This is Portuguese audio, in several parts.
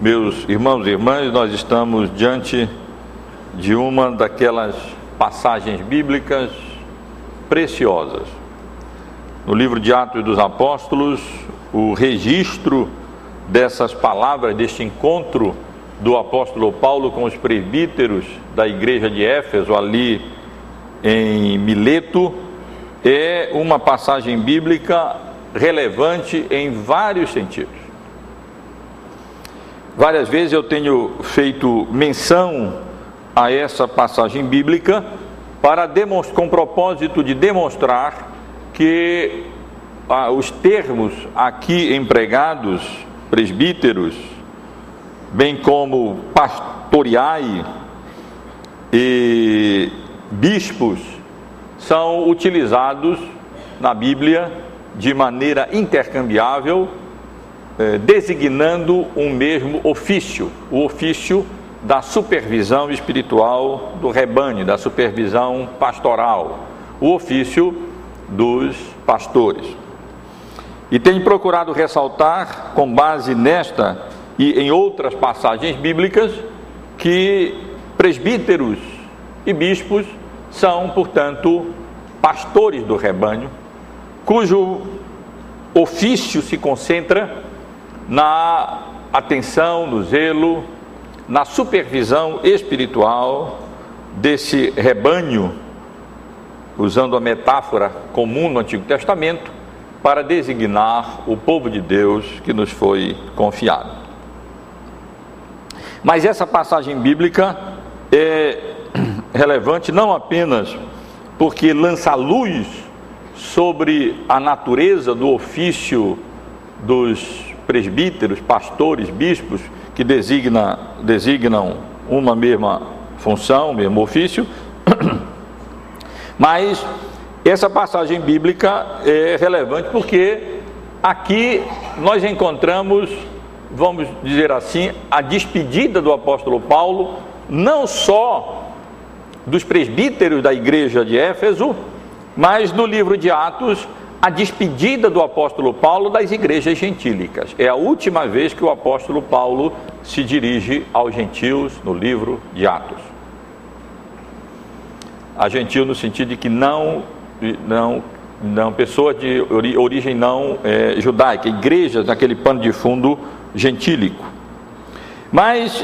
Meus irmãos e irmãs, nós estamos diante de uma daquelas passagens bíblicas preciosas. No livro de Atos dos Apóstolos, o registro dessas palavras, deste encontro do apóstolo Paulo com os presbíteros da igreja de Éfeso, ali em Mileto, é uma passagem bíblica relevante em vários sentidos. Várias vezes eu tenho feito menção a essa passagem bíblica para com o propósito de demonstrar que ah, os termos aqui empregados, presbíteros, bem como pastoreai e bispos, são utilizados na Bíblia de maneira intercambiável, eh, designando um mesmo ofício, o ofício da supervisão espiritual do rebanho, da supervisão pastoral, o ofício dos pastores. E tenho procurado ressaltar, com base nesta e em outras passagens bíblicas, que presbíteros e bispos são, portanto, pastores do rebanho, cujo ofício se concentra na atenção, no zelo, na supervisão espiritual desse rebanho, usando a metáfora comum no Antigo Testamento, para designar o povo de Deus que nos foi confiado. Mas essa passagem bíblica é relevante não apenas porque lança luz sobre a natureza do ofício dos presbíteros, pastores, bispos, que designa, designam uma mesma função, mesmo ofício, mas essa passagem bíblica é relevante porque aqui nós encontramos, vamos dizer assim, a despedida do apóstolo Paulo, não só dos presbíteros da igreja de Éfeso, mas no livro de Atos a despedida do apóstolo Paulo das igrejas gentílicas. É a última vez que o apóstolo Paulo se dirige aos gentios no livro de Atos. A gentil no sentido de que não, não, não pessoa de origem não é, judaica, igrejas naquele pano de fundo gentílico. Mas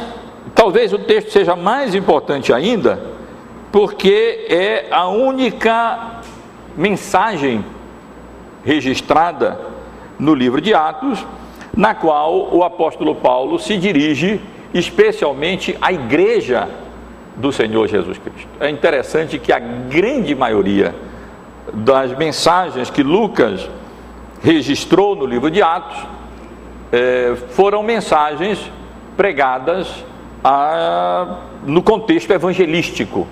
talvez o texto seja mais importante ainda, porque é a única mensagem registrada no livro de Atos, na qual o apóstolo Paulo se dirige especialmente à igreja do Senhor Jesus Cristo. É interessante que a grande maioria das mensagens que Lucas registrou no livro de Atos é, foram mensagens pregadas a, no contexto evangelístico,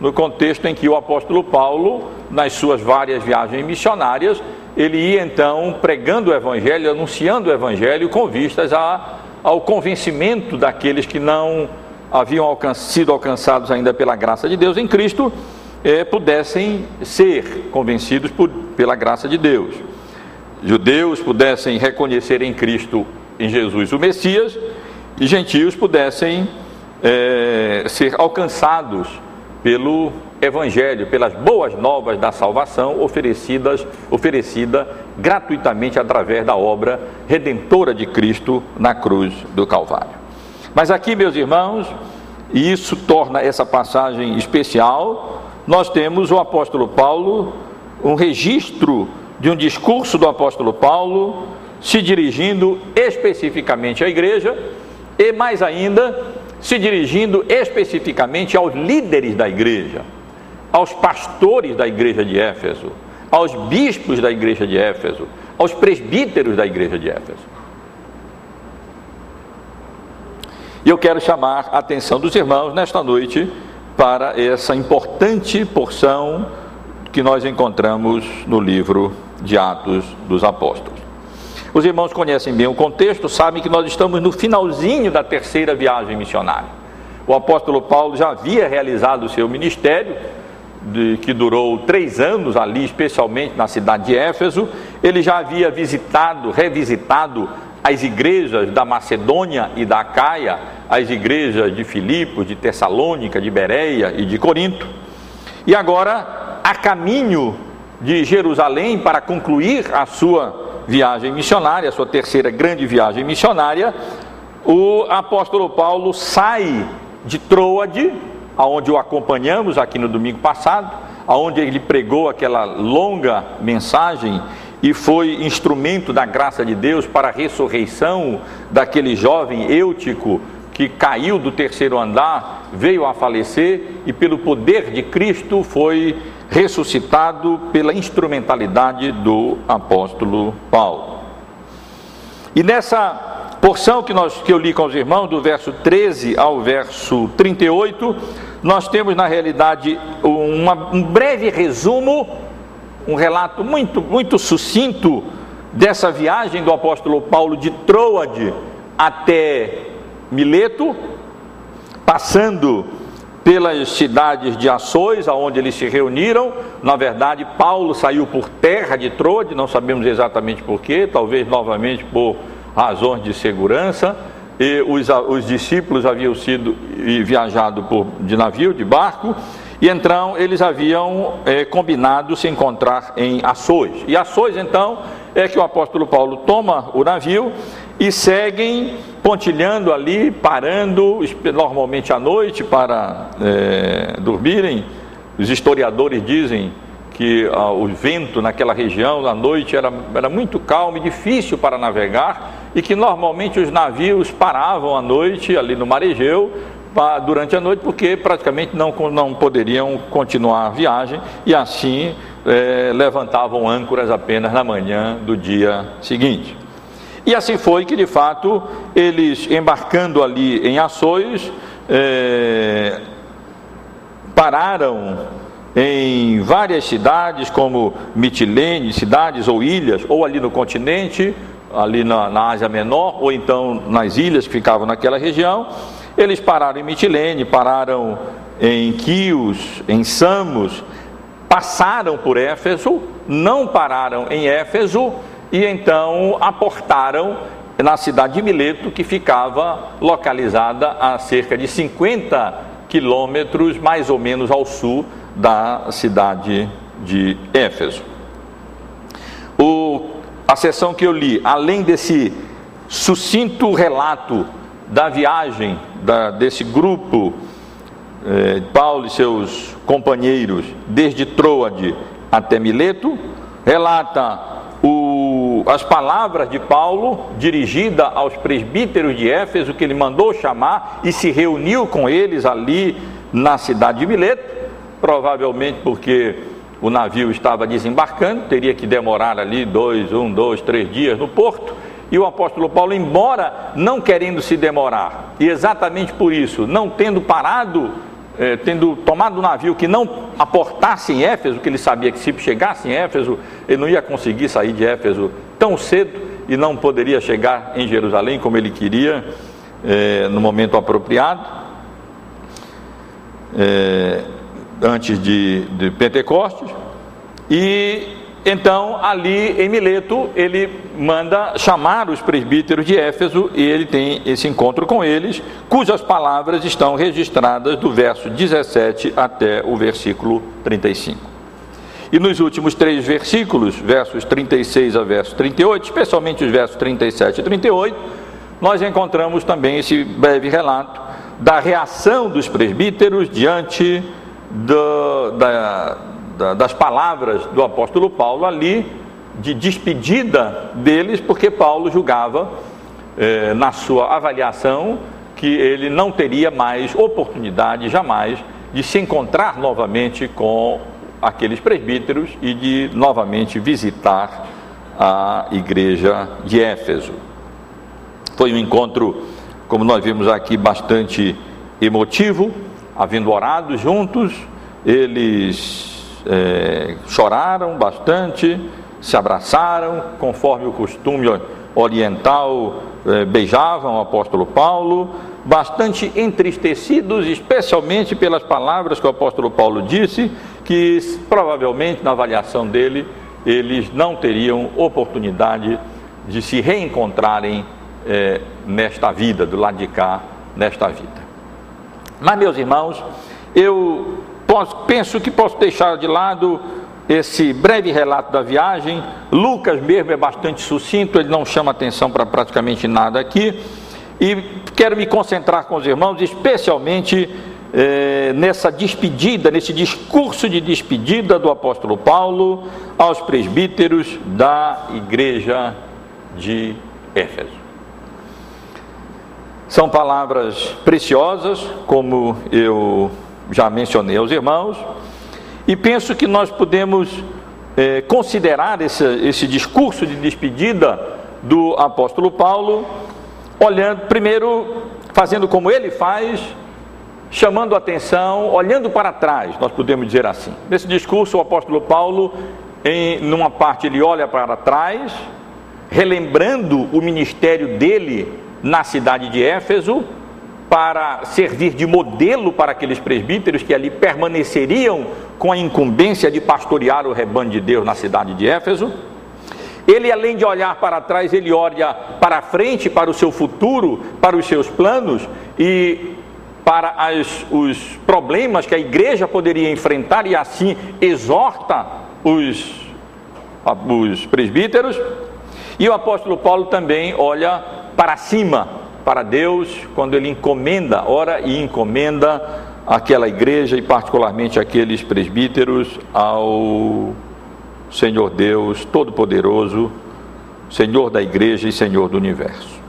no contexto em que o apóstolo Paulo, nas suas várias viagens missionárias, ele ia então pregando o Evangelho, anunciando o Evangelho com vistas a, ao convencimento daqueles que não haviam alcan sido alcançados ainda pela graça de Deus em Cristo, eh, pudessem ser convencidos por, pela graça de Deus. Judeus pudessem reconhecer em Cristo, em Jesus, o Messias, e gentios pudessem eh, ser alcançados pelo Evangelho, pelas boas novas da salvação oferecidas, oferecida gratuitamente através da obra redentora de Cristo na cruz do Calvário. Mas aqui, meus irmãos, e isso torna essa passagem especial, nós temos o apóstolo Paulo, um registro de um discurso do apóstolo Paulo se dirigindo especificamente à igreja e mais ainda se dirigindo especificamente aos líderes da igreja, aos pastores da igreja de Éfeso, aos bispos da igreja de Éfeso, aos presbíteros da igreja de Éfeso. E eu quero chamar a atenção dos irmãos nesta noite para essa importante porção que nós encontramos no livro de Atos dos Apóstolos. Os irmãos conhecem bem o contexto, sabem que nós estamos no finalzinho da terceira viagem missionária. O apóstolo Paulo já havia realizado o seu ministério, de, que durou três anos ali, especialmente na cidade de Éfeso. Ele já havia visitado, revisitado as igrejas da Macedônia e da Acaia, as igrejas de Filipos, de Tessalônica, de Bereia e de Corinto. E agora, a caminho de Jerusalém para concluir a sua viagem missionária, sua terceira grande viagem missionária, o apóstolo Paulo sai de Troade, aonde o acompanhamos aqui no domingo passado, aonde ele pregou aquela longa mensagem e foi instrumento da graça de Deus para a ressurreição daquele jovem eutico que caiu do terceiro andar, veio a falecer e pelo poder de Cristo foi ressuscitado pela instrumentalidade do apóstolo Paulo. E nessa porção que, nós, que eu li com os irmãos, do verso 13 ao verso 38, nós temos na realidade uma, um breve resumo, um relato muito, muito sucinto dessa viagem do apóstolo Paulo de Troade até Mileto, passando pelas cidades de Ações, aonde eles se reuniram. Na verdade, Paulo saiu por terra de Troade, não sabemos exatamente porquê, talvez novamente por razões de segurança. E os, os discípulos haviam sido viajado por, de navio, de barco, e então eles haviam é, combinado se encontrar em Ações. E Ações, então, é que o apóstolo Paulo toma o navio e seguem pontilhando ali, parando, normalmente à noite para é, dormirem. Os historiadores dizem que ah, o vento naquela região à noite era, era muito calmo e difícil para navegar e que normalmente os navios paravam à noite ali no mar Egeu durante a noite porque praticamente não, não poderiam continuar a viagem e assim é, levantavam âncoras apenas na manhã do dia seguinte. E assim foi que, de fato, eles embarcando ali em Ações, é, pararam em várias cidades, como Mitilene, cidades ou ilhas, ou ali no continente, ali na, na, Ásia Menor, ou então nas ilhas que ficavam naquela região. Eles pararam em Mitilene, pararam em Quios, em Samos, passaram por Éfeso, não pararam em Éfeso e então aportaram na cidade de Mileto, que ficava localizada a cerca de 50 quilômetros, mais ou menos ao sul da cidade de Éfeso. O, a sessão que eu li, além desse sucinto relato da viagem da, desse grupo, eh, Paulo e seus companheiros, desde Troade até Mileto, relata o, as palavras de Paulo dirigida aos presbíteros de Éfeso, que ele mandou chamar e se reuniu com eles ali na cidade de Mileto, provavelmente porque o navio estava desembarcando, teria que demorar ali dois, um, dois, três dias no porto. E o apóstolo Paulo, embora não querendo se demorar, e exatamente por isso, não tendo parado é, tendo tomado um navio que não aportasse em Éfeso, que ele sabia que se chegasse em Éfeso, ele não ia conseguir sair de Éfeso tão cedo e não poderia chegar em Jerusalém como ele queria é, no momento apropriado, é, antes de, de Pentecostes. E então, ali em Mileto, ele manda chamar os presbíteros de Éfeso e ele tem esse encontro com eles, cujas palavras estão registradas do verso 17 até o versículo 35. E nos últimos três versículos, versos 36 a verso 38, especialmente os versos 37 e 38, nós encontramos também esse breve relato da reação dos presbíteros diante da, das palavras do apóstolo Paulo ali, de despedida deles, porque Paulo julgava, eh, na sua avaliação, que ele não teria mais oportunidade, jamais, de se encontrar novamente com aqueles presbíteros e de novamente visitar a igreja de Éfeso. Foi um encontro, como nós vimos aqui, bastante emotivo, havendo orado juntos, eles é, choraram bastante, se abraçaram, conforme o costume oriental, é, beijavam o apóstolo Paulo, bastante entristecidos, especialmente pelas palavras que o apóstolo Paulo disse, que provavelmente, na avaliação dele, eles não teriam oportunidade de se reencontrarem é, nesta vida, do lado de cá, nesta vida. Mas, meus irmãos, eu posso, penso que posso deixar de lado esse breve relato da viagem. Lucas mesmo é bastante sucinto, ele não chama atenção para praticamente nada aqui. E quero me concentrar com os irmãos, especialmente eh, nessa despedida, nesse discurso de despedida do apóstolo Paulo aos presbíteros da igreja de Éfeso. São palavras preciosas, como eu já mencionei aos irmãos, e penso que nós podemos eh, considerar esse, esse discurso de despedida do apóstolo Paulo, olhando primeiro, fazendo como ele faz, chamando atenção, olhando para trás, nós podemos dizer assim. Nesse discurso, o apóstolo Paulo, em numa parte, ele olha para trás, relembrando o ministério dele na cidade de Éfeso, para servir de modelo para aqueles presbíteros que ali permaneceriam com a incumbência de pastorear o rebanho de Deus na cidade de Éfeso. Ele, além de olhar para trás, ele olha para frente, para o seu futuro, para os seus planos e para as, os problemas que a igreja poderia enfrentar e assim exorta os, os presbíteros. E o apóstolo Paulo também olha para cima, para Deus, quando ele encomenda, ora e encomenda aquela igreja e particularmente aqueles presbíteros ao Senhor Deus Todo-Poderoso, Senhor da igreja e Senhor do universo.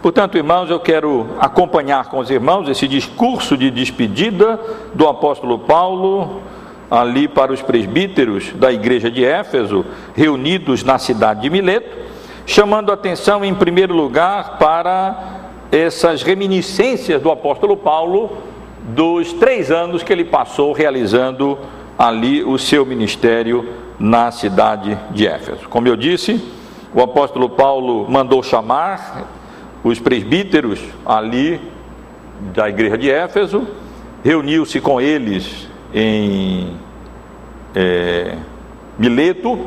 Portanto, irmãos, eu quero acompanhar com os irmãos esse discurso de despedida do apóstolo Paulo ali para os presbíteros da igreja de Éfeso, reunidos na cidade de Mileto, chamando atenção em primeiro lugar para essas reminiscências do apóstolo Paulo dos três anos que ele passou realizando ali o seu ministério na cidade de Éfeso. Como eu disse, o apóstolo Paulo mandou chamar os presbíteros ali da igreja de Éfeso, reuniu-se com eles em é, Mileto,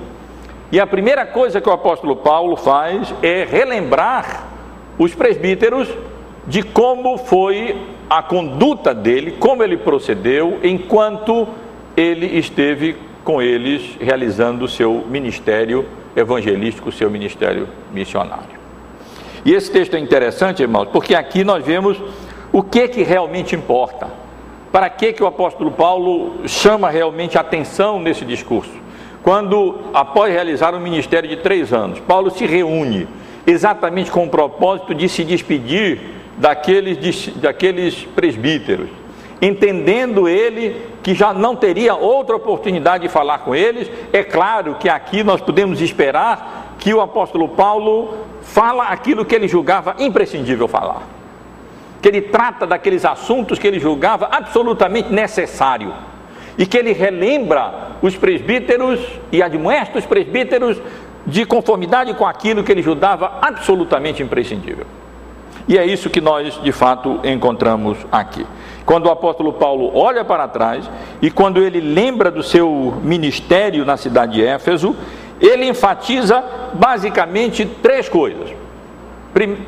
e a primeira coisa que o apóstolo Paulo faz é relembrar os presbíteros de como foi a conduta dele, como ele procedeu enquanto ele esteve com eles realizando o seu ministério evangelístico, o seu ministério missionário. E esse texto é interessante, irmãos, porque aqui nós vemos o que que realmente importa. Para que que o apóstolo Paulo chama realmente atenção nesse discurso? Quando, após realizar um ministério de três anos, Paulo se reúne exatamente com o propósito de se despedir daqueles, daqueles presbíteros, entendendo ele que já não teria outra oportunidade de falar com eles. É claro que aqui nós podemos esperar que o apóstolo Paulo fala aquilo que ele julgava imprescindível falar. Que ele trata daqueles assuntos que ele julgava absolutamente necessário. E que ele relembra os presbíteros e admoesta os presbíteros de conformidade com aquilo que ele julgava absolutamente imprescindível. E é isso que nós, de fato, encontramos aqui. Quando o apóstolo Paulo olha para trás e quando ele lembra do seu ministério na cidade de Éfeso, ele enfatiza basicamente três coisas,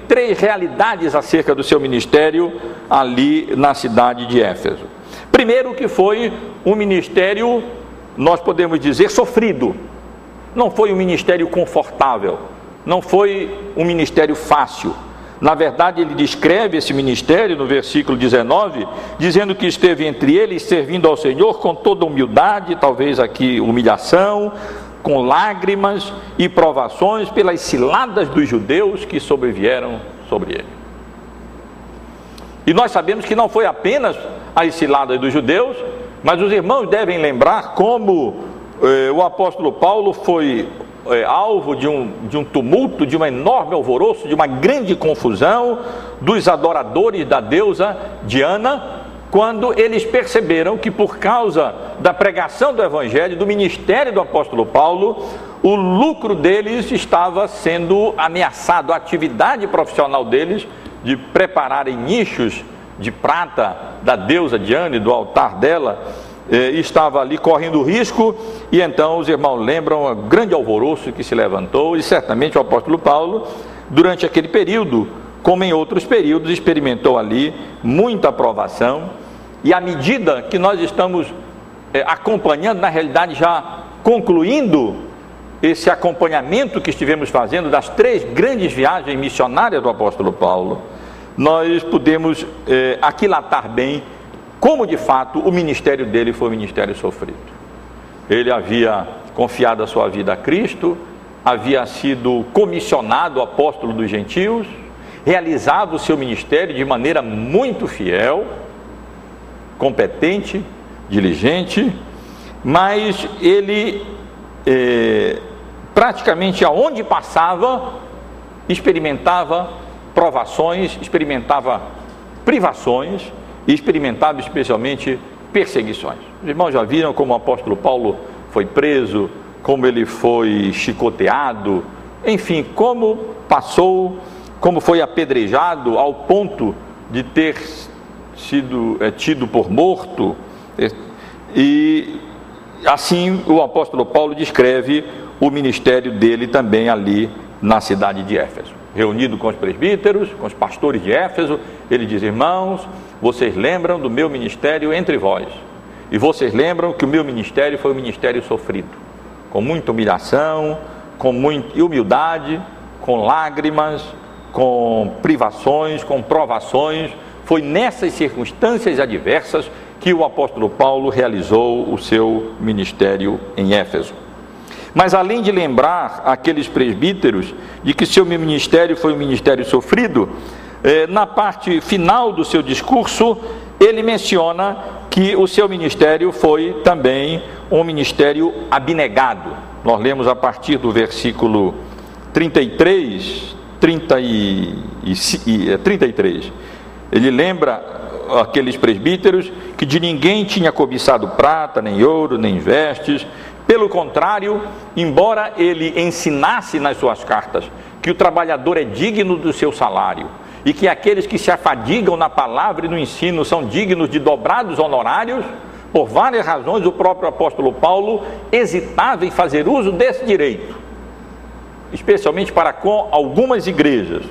três realidades acerca do seu ministério ali na cidade de Éfeso. Primeiro, que foi um ministério, nós podemos dizer, sofrido, não foi um ministério confortável, não foi um ministério fácil. Na verdade, ele descreve esse ministério no versículo 19, dizendo que esteve entre eles servindo ao Senhor com toda humildade, talvez aqui humilhação, com lágrimas e provações pelas ciladas dos judeus que sobrevieram sobre ele. E nós sabemos que não foi apenas as ciladas dos judeus, mas os irmãos devem lembrar como o apóstolo Paulo foi eh, alvo de um, de um tumulto, de um enorme alvoroço, de uma grande confusão dos adoradores da deusa Diana, quando eles perceberam que por causa da pregação do Evangelho, do ministério do apóstolo Paulo, o lucro deles estava sendo ameaçado, a atividade profissional deles de prepararem nichos de prata da deusa Diane, do altar dela, eh, estava ali correndo risco, e então os irmãos lembram o grande alvoroço que se levantou, e certamente o apóstolo Paulo durante aquele período, como em outros períodos, experimentou ali muita aprovação, e à medida que nós estamos é, acompanhando, na realidade já concluindo esse acompanhamento que estivemos fazendo das três grandes viagens missionárias do apóstolo Paulo, nós podemos é, aquilatar bem como de fato o ministério dele foi um ministério sofrido. Ele havia confiado a sua vida a Cristo, havia sido comissionado apóstolo dos gentios, realizava o seu ministério de maneira muito fiel, competente, diligente, mas ele é, praticamente aonde passava, experimentava provações, experimentava privações e experimentava especialmente perseguições. Os irmãos já viram como o apóstolo Paulo foi preso, como ele foi chicoteado, enfim, como passou, como foi apedrejado ao ponto de ter sido é, tido por morto. E assim o apóstolo Paulo descreve o ministério dele também ali na cidade de Éfeso. Reunido com os presbíteros, com os pastores de Éfeso, ele diz: Irmãos, vocês lembram do meu ministério entre vós. E vocês lembram que o meu ministério foi um ministério sofrido, com muita humilhação, com muita humildade, com lágrimas, com privações, com provações. Foi nessas circunstâncias adversas que o apóstolo Paulo realizou o seu ministério em Éfeso. Mas além de lembrar aqueles presbíteros de que seu ministério foi um ministério sofrido, na parte final do seu discurso, ele menciona que o seu ministério foi também um ministério abnegado. Nós lemos a partir do versículo 33, 30 e, e, 33. É, ele lembra aqueles presbíteros que de ninguém tinha cobiçado prata, nem ouro, nem vestes, pelo contrário, embora ele ensinasse nas suas cartas que o trabalhador é digno do seu salário e que aqueles que se afadigam na palavra e no ensino são dignos de dobrados honorários, por várias razões o próprio apóstolo Paulo hesitava em fazer uso desse direito, especialmente para com algumas igrejas.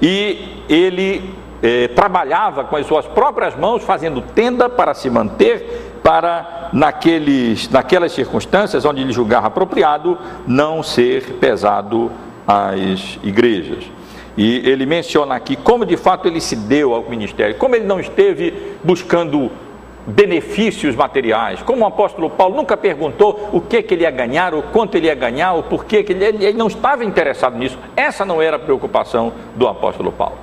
E ele eh, trabalhava com as suas próprias mãos, fazendo tenda para se manter para, naqueles, naquelas circunstâncias onde ele julgava apropriado, não ser pesado às igrejas. E ele menciona aqui como de fato ele se deu ao ministério, como ele não esteve buscando benefícios materiais, como o apóstolo Paulo nunca perguntou o que, que ele ia ganhar, o quanto ele ia ganhar, o porquê que ele, ele não estava interessado nisso. Essa não era a preocupação do apóstolo Paulo.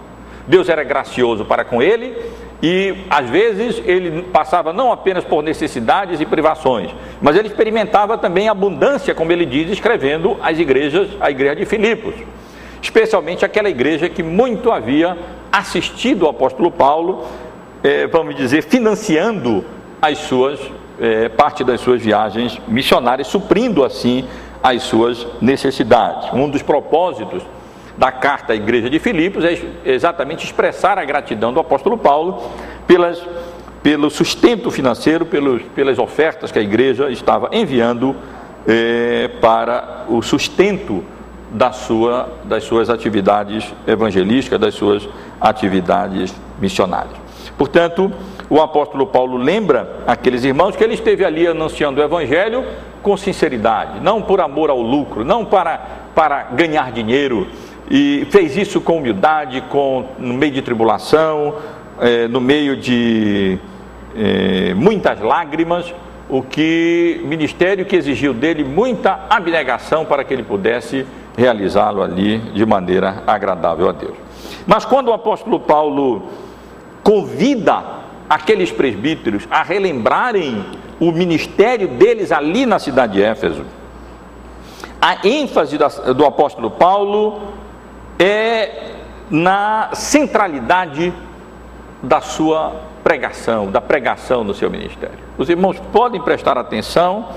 Deus era gracioso para com ele e às vezes ele passava não apenas por necessidades e privações, mas ele experimentava também abundância, como ele diz, escrevendo as igrejas, a igreja de Filipos, especialmente aquela igreja que muito havia assistido o apóstolo Paulo, eh, vamos dizer, financiando as suas eh, parte das suas viagens missionárias, suprindo assim as suas necessidades. Um dos propósitos da carta à igreja de Filipos é exatamente expressar a gratidão do apóstolo Paulo pelas, pelo sustento financeiro, pelos, pelas ofertas que a igreja estava enviando eh, para o sustento da sua, das suas atividades evangelísticas, das suas atividades missionárias. Portanto, o apóstolo Paulo lembra aqueles irmãos que ele esteve ali anunciando o evangelho com sinceridade, não por amor ao lucro, não para, para ganhar dinheiro, e fez isso com humildade, com, no meio de tribulação, é, no meio de é, muitas lágrimas, o que ministério que exigiu dele muita abnegação para que ele pudesse realizá-lo ali de maneira agradável a Deus. Mas quando o apóstolo Paulo convida aqueles presbíteros a relembrarem o ministério deles ali na cidade de Éfeso, a ênfase do apóstolo Paulo é na centralidade da sua pregação, da pregação no seu ministério. Os irmãos podem prestar atenção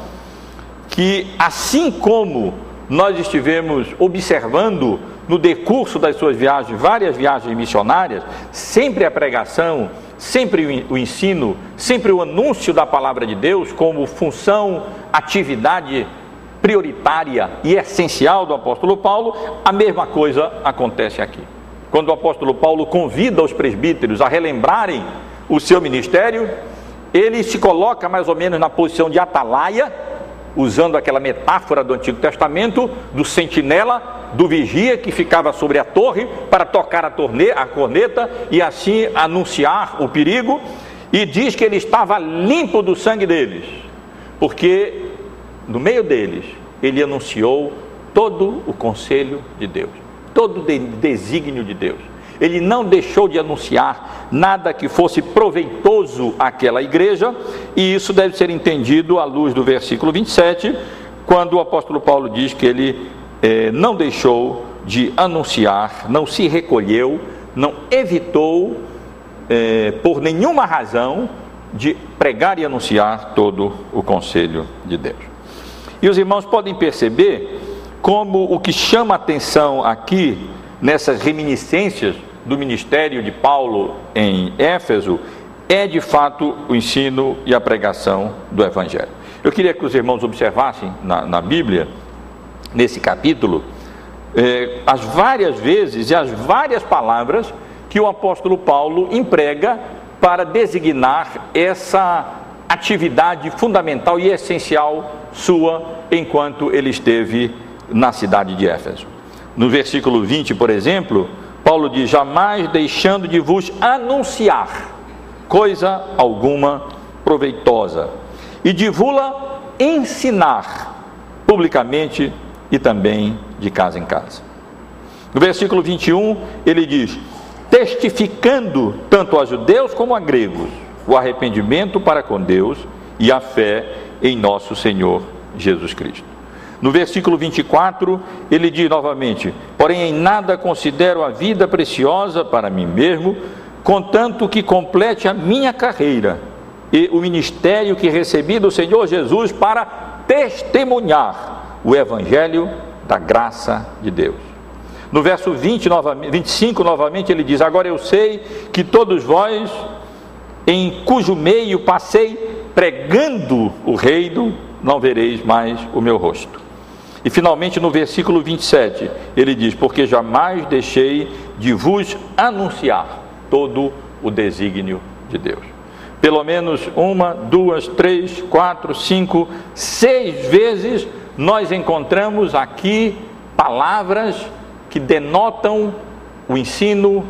que, assim como nós estivemos observando no decurso das suas viagens, várias viagens missionárias, sempre a pregação, sempre o ensino, sempre o anúncio da palavra de Deus como função, atividade prioritária e essencial do apóstolo Paulo, a mesma coisa acontece aqui. Quando o apóstolo Paulo convida os presbíteros a relembrarem o seu ministério, ele se coloca mais ou menos na posição de atalaia, usando aquela metáfora do Antigo Testamento, do sentinela, do vigia que ficava sobre a torre para tocar a, torne, a corneta e assim anunciar o perigo, e diz que ele estava limpo do sangue deles, porque no meio deles ele anunciou todo o conselho de Deus, todo o desígnio de Deus ele não deixou de anunciar nada que fosse proveitoso àquela igreja, e isso deve ser entendido à luz do versículo 27, quando o apóstolo Paulo diz que ele eh, não deixou de anunciar, não se recolheu, não evitou, eh, por nenhuma razão, de pregar e anunciar todo o conselho de Deus. E os irmãos podem perceber como o que chama atenção aqui, nessas reminiscências do ministério de Paulo em Éfeso é de fato o ensino e a pregação do Evangelho. Eu queria que os irmãos observassem na, na Bíblia, nesse capítulo, eh, as várias vezes e as várias palavras que o apóstolo Paulo emprega para designar essa atividade fundamental e essencial sua enquanto ele esteve na cidade de Éfeso. No versículo 20, por exemplo, Paulo diz: jamais deixando de vos anunciar coisa alguma proveitosa, e de vula ensinar publicamente e também de casa em casa. No versículo 21, ele diz: testificando tanto a judeus como a gregos o arrependimento para com Deus e a fé em nosso Senhor Jesus Cristo. No versículo 24, ele diz novamente: Porém, em nada considero a vida preciosa para mim mesmo, contanto que complete a minha carreira e o ministério que recebi do Senhor Jesus para testemunhar o evangelho da graça de Deus. No verso 20, 25, novamente, ele diz: Agora eu sei que todos vós, em cujo meio passei pregando o reino, não vereis mais o meu rosto. E finalmente no versículo 27, ele diz: Porque jamais deixei de vos anunciar todo o desígnio de Deus. Pelo menos uma, duas, três, quatro, cinco, seis vezes nós encontramos aqui palavras que denotam o ensino,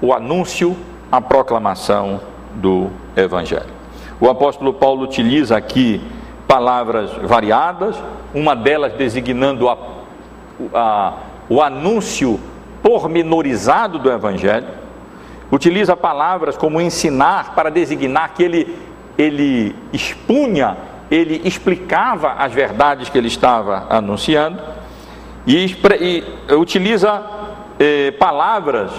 o anúncio, a proclamação do Evangelho. O apóstolo Paulo utiliza aqui palavras variadas, uma delas designando a, a, o anúncio pormenorizado do Evangelho, utiliza palavras como ensinar para designar que ele, ele expunha, ele explicava as verdades que ele estava anunciando, e, e utiliza eh, palavras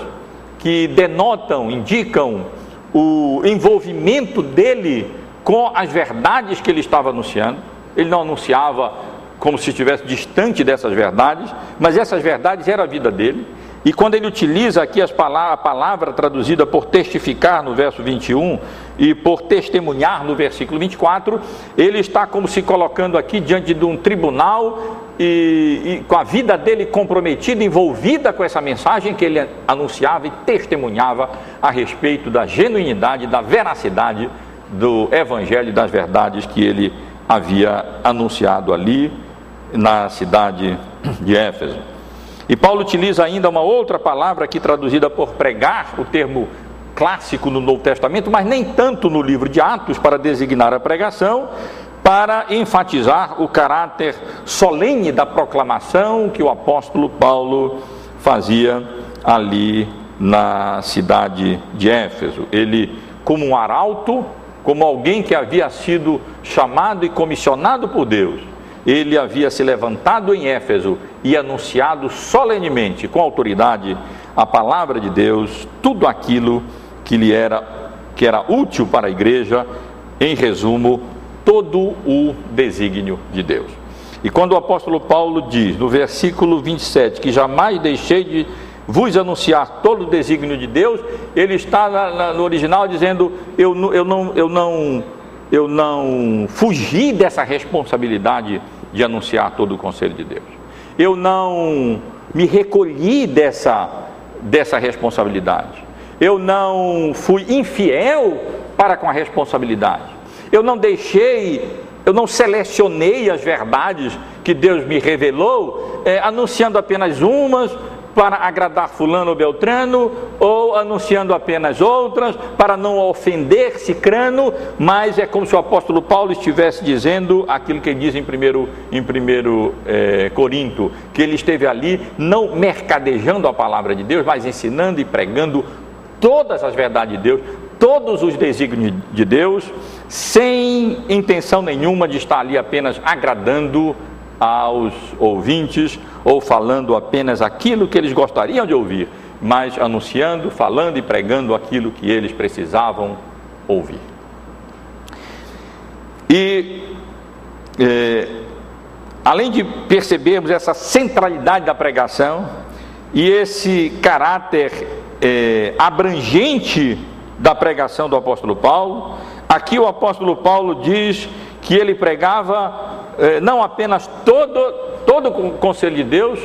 que denotam, indicam o envolvimento dele com as verdades que ele estava anunciando. Ele não anunciava como se estivesse distante dessas verdades, mas essas verdades eram a vida dele. E quando ele utiliza aqui as palavras, a palavra traduzida por testificar no verso 21 e por testemunhar no versículo 24, ele está como se colocando aqui diante de um tribunal e, e, com a vida dele comprometida, envolvida com essa mensagem que ele anunciava e testemunhava a respeito da genuinidade, da veracidade do Evangelho das verdades que ele havia anunciado ali na cidade de Éfeso. E Paulo utiliza ainda uma outra palavra aqui traduzida por pregar, o termo clássico no Novo Testamento, mas nem tanto no livro de Atos para designar a pregação, para enfatizar o caráter solene da proclamação que o apóstolo Paulo fazia ali na cidade de Éfeso. Ele, como um arauto, como alguém que havia sido chamado e comissionado por Deus. Ele havia se levantado em Éfeso e anunciado solenemente, com autoridade, a palavra de Deus, tudo aquilo que lhe era que era útil para a igreja, em resumo, todo o desígnio de Deus. E quando o apóstolo Paulo diz no versículo 27 que jamais deixei de vos anunciar todo o desígnio de Deus, ele está na, na, no original dizendo: eu, eu, não, eu, não, eu não fugi dessa responsabilidade de anunciar todo o conselho de Deus. Eu não me recolhi dessa, dessa responsabilidade. Eu não fui infiel para com a responsabilidade. Eu não deixei, eu não selecionei as verdades que Deus me revelou, é, anunciando apenas umas, para agradar fulano ou beltrano, ou anunciando apenas outras, para não ofender cicrano, mas é como se o apóstolo Paulo estivesse dizendo aquilo que ele diz em primeiro, em primeiro é, Corinto, que ele esteve ali não mercadejando a palavra de Deus, mas ensinando e pregando todas as verdades de Deus, todos os desígnios de Deus, sem intenção nenhuma de estar ali apenas agradando aos ouvintes ou falando apenas aquilo que eles gostariam de ouvir, mas anunciando, falando e pregando aquilo que eles precisavam ouvir. E é, além de percebermos essa centralidade da pregação e esse caráter é, abrangente da pregação do apóstolo Paulo, aqui o apóstolo Paulo diz que ele pregava não apenas todo, todo o conselho de Deus,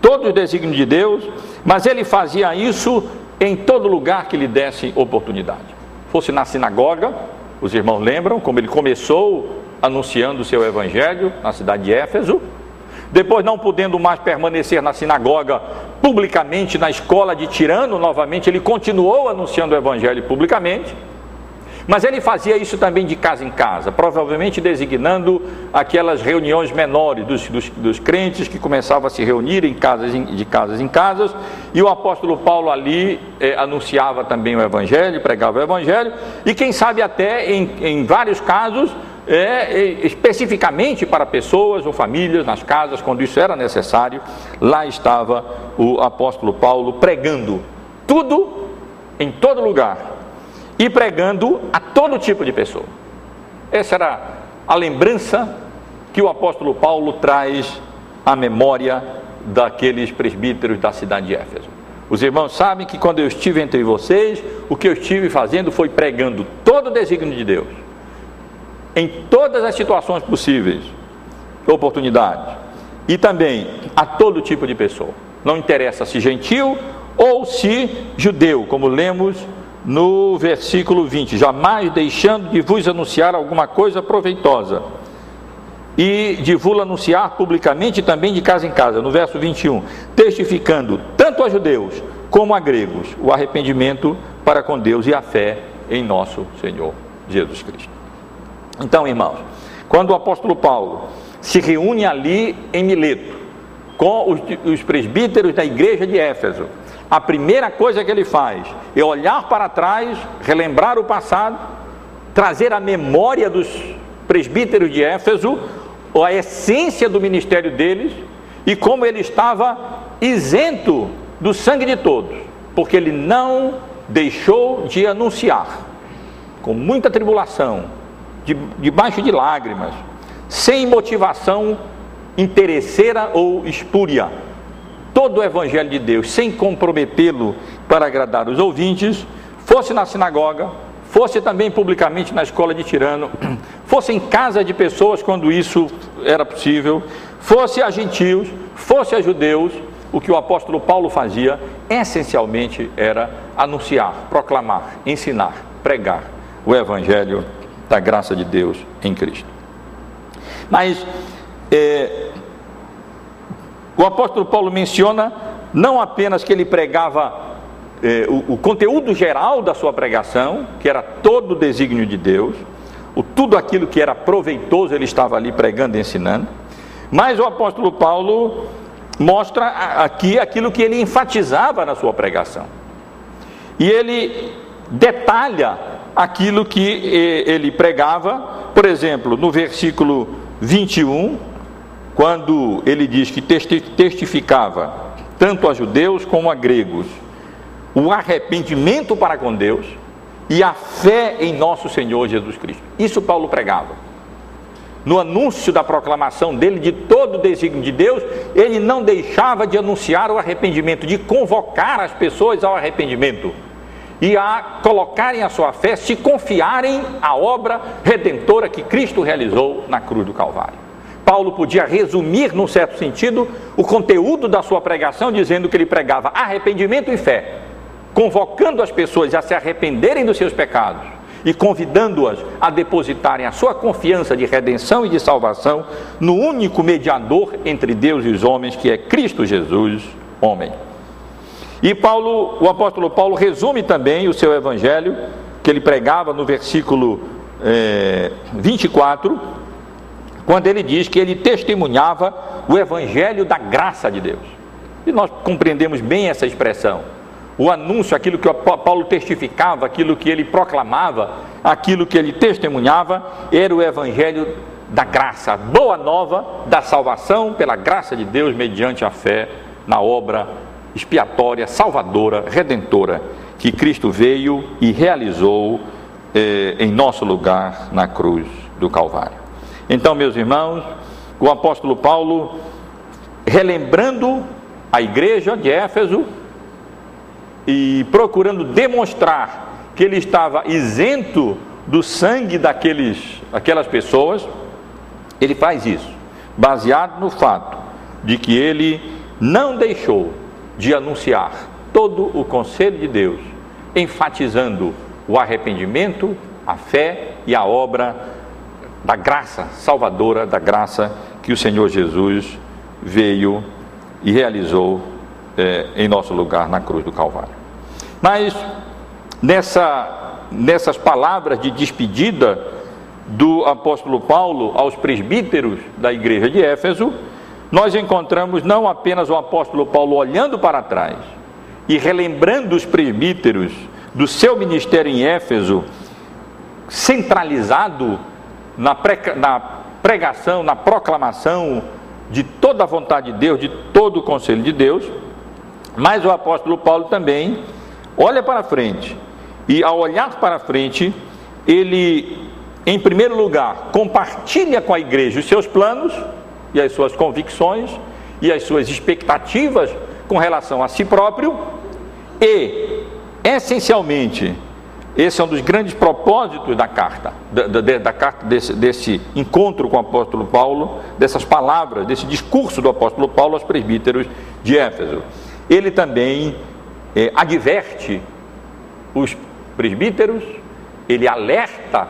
todo o desígnio de Deus, mas ele fazia isso em todo lugar que lhe desse oportunidade. Fosse na sinagoga, os irmãos lembram como ele começou anunciando o seu evangelho na cidade de Éfeso, depois, não podendo mais permanecer na sinagoga publicamente, na escola de Tirano, novamente, ele continuou anunciando o evangelho publicamente. Mas ele fazia isso também de casa em casa, provavelmente designando aquelas reuniões menores dos, dos, dos crentes que começavam a se reunir em casas, de casas em casas, e o apóstolo Paulo ali eh, anunciava também o Evangelho, pregava o Evangelho, e quem sabe até em, em vários casos, é, especificamente para pessoas ou famílias nas casas, quando isso era necessário, lá estava o apóstolo Paulo pregando tudo em todo lugar e pregando a todo tipo de pessoa. Essa era a lembrança que o apóstolo Paulo traz à memória daqueles presbíteros da cidade de Éfeso. Os irmãos sabem que quando eu estive entre vocês, o que eu estive fazendo foi pregando todo o desígnio de Deus, em todas as situações possíveis, oportunidades, e também a todo tipo de pessoa. Não interessa se gentil ou se judeu, como lemos no versículo 20: Jamais deixando de vos anunciar alguma coisa proveitosa, e de vos anunciar publicamente também de casa em casa, no verso 21, testificando tanto a judeus como a gregos o arrependimento para com Deus e a fé em nosso Senhor Jesus Cristo. Então, irmãos, quando o apóstolo Paulo se reúne ali em Mileto com os, os presbíteros da igreja de Éfeso, a primeira coisa que ele faz é olhar para trás, relembrar o passado, trazer a memória dos presbíteros de Éfeso, a essência do ministério deles e como ele estava isento do sangue de todos, porque ele não deixou de anunciar, com muita tribulação, de, debaixo de lágrimas, sem motivação interesseira ou espúria todo o Evangelho de Deus sem comprometê-lo para agradar os ouvintes, fosse na sinagoga, fosse também publicamente na escola de tirano, fosse em casa de pessoas quando isso era possível, fosse a gentios, fosse a judeus, o que o apóstolo Paulo fazia essencialmente era anunciar, proclamar, ensinar, pregar o evangelho da graça de Deus em Cristo. Mas é, o apóstolo Paulo menciona não apenas que ele pregava eh, o, o, conteúdo geral da sua pregação, que era todo o desígnio de Deus, o, tudo aquilo que era proveitoso ele estava ali pregando e ensinando, mas o apóstolo Paulo mostra aqui aquilo que ele enfatizava na sua pregação. E ele detalha aquilo que eh, ele pregava, por exemplo, no versículo 21, quando ele diz que testificava tanto a judeus como a gregos o arrependimento para com Deus e a fé em nosso Senhor Jesus Cristo. Isso Paulo pregava. No anúncio da proclamação dele de todo o desígnio de Deus, ele não deixava de anunciar o arrependimento, de convocar as pessoas ao arrependimento e a colocarem a sua fé, se confiarem à obra redentora que Cristo realizou na cruz do Calvário. Paulo podia resumir, num certo sentido, o conteúdo da sua pregação, dizendo que ele pregava arrependimento e fé, convocando as pessoas a se arrependerem dos seus pecados e convidando-as a depositarem a sua confiança de redenção e de salvação no único mediador entre Deus e os homens, que é Cristo Jesus, homem. E Paulo, o apóstolo Paulo resume também o seu evangelho, que ele pregava no versículo é, 24, quando ele diz que ele testemunhava o evangelho da graça de Deus. E nós compreendemos bem essa expressão o anúncio, aquilo que Paulo testificava, aquilo que ele proclamava, aquilo que ele testemunhava, era o evangelho da graça, boa nova da salvação pela graça de Deus mediante a fé na obra expiatória, salvadora, redentora que Cristo veio e realizou eh, em nosso lugar na cruz do Calvário. Então, meus irmãos, o apóstolo Paulo, relembrando a igreja de Éfeso, e procurando demonstrar que ele estava isento do sangue daqueles, aquelas pessoas, ele faz isso, baseado no fato de que ele não deixou de anunciar todo o conselho de Deus, enfatizando o arrependimento, a fé e a obra da graça salvadora, da graça que o Senhor Jesus veio e realizou é, em nosso lugar na cruz do Calvário. Mas nessa, nessas palavras de despedida do apóstolo Paulo aos presbíteros da igreja de Éfeso, nós encontramos não apenas o apóstolo Paulo olhando para trás e relembrando os presbíteros do seu ministério em Éfeso, centralizado na, na pregação, na proclamação de toda a vontade de Deus, de todo o conselho de Deus, mas o apóstolo Paulo também olha para frente e, ao olhar para frente, ele, em primeiro lugar, compartilha com a igreja os seus planos e as suas convicções e as suas expectativas com relação a si próprio e, essencialmente, esse é um dos grandes propósitos da carta, da, da, da carta desse, desse, encontro com o apóstolo Paulo, dessas palavras, desse discurso do apóstolo Paulo aos presbíteros de Éfeso. Ele também é, adverte os presbíteros, ele alerta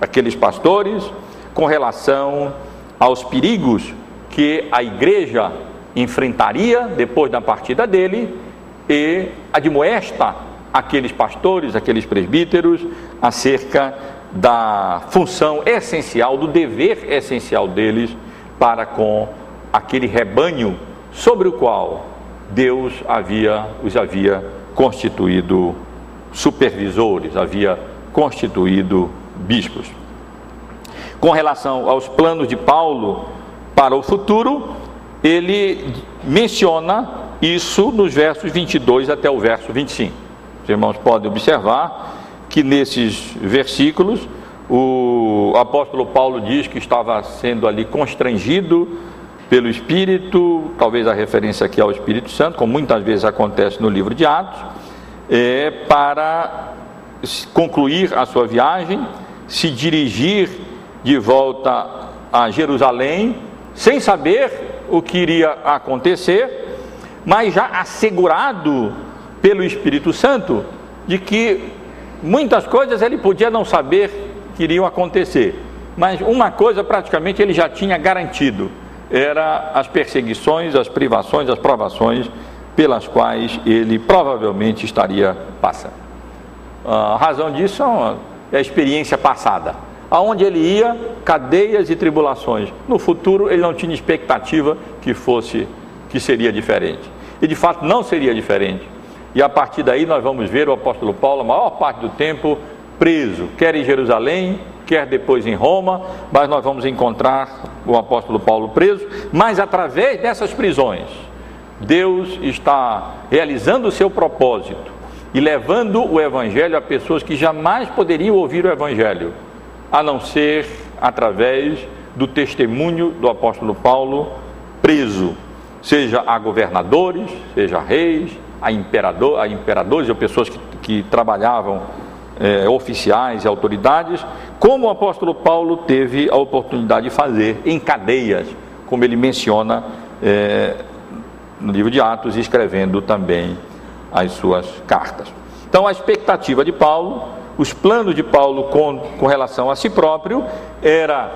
aqueles pastores com relação aos perigos que a igreja enfrentaria depois da partida dele e admoesta aqueles pastores, aqueles presbíteros acerca da função essencial, do dever essencial deles para com aquele rebanho sobre o qual Deus havia os havia constituído supervisores, havia constituído bispos. Com relação aos planos de Paulo para o futuro, ele menciona isso nos versos 22 até o verso 25. Os irmãos podem observar que nesses versículos o apóstolo Paulo diz que estava sendo ali constrangido pelo Espírito, talvez a referência aqui ao Espírito Santo, como muitas vezes acontece no livro de Atos, é, para concluir a sua viagem, se dirigir de volta a Jerusalém, sem saber o que iria acontecer, mas já assegurado pelo Espírito Santo de que muitas coisas ele podia não saber que iriam acontecer, mas uma coisa praticamente ele já tinha garantido era as perseguições, as privações, as provações pelas quais ele provavelmente estaria passando. A razão disso é a experiência passada. Aonde ele ia, cadeias e tribulações. No futuro ele não tinha expectativa que fosse que seria diferente. E de fato não seria diferente. E a partir daí nós vamos ver o apóstolo Paulo a maior parte do tempo preso, quer em Jerusalém, quer depois em Roma, mas nós vamos encontrar o apóstolo Paulo preso, mas através dessas prisões, Deus está realizando o seu propósito e levando o evangelho a pessoas que jamais poderiam ouvir o evangelho, a não ser através do testemunho do apóstolo Paulo preso, seja a governadores, seja a reis, a, imperador, a imperadores ou pessoas que, que trabalhavam é, oficiais e autoridades, como o apóstolo Paulo teve a oportunidade de fazer em cadeias, como ele menciona é, no livro de Atos, escrevendo também as suas cartas. Então, a expectativa de Paulo, os planos de Paulo com, com relação a si próprio, era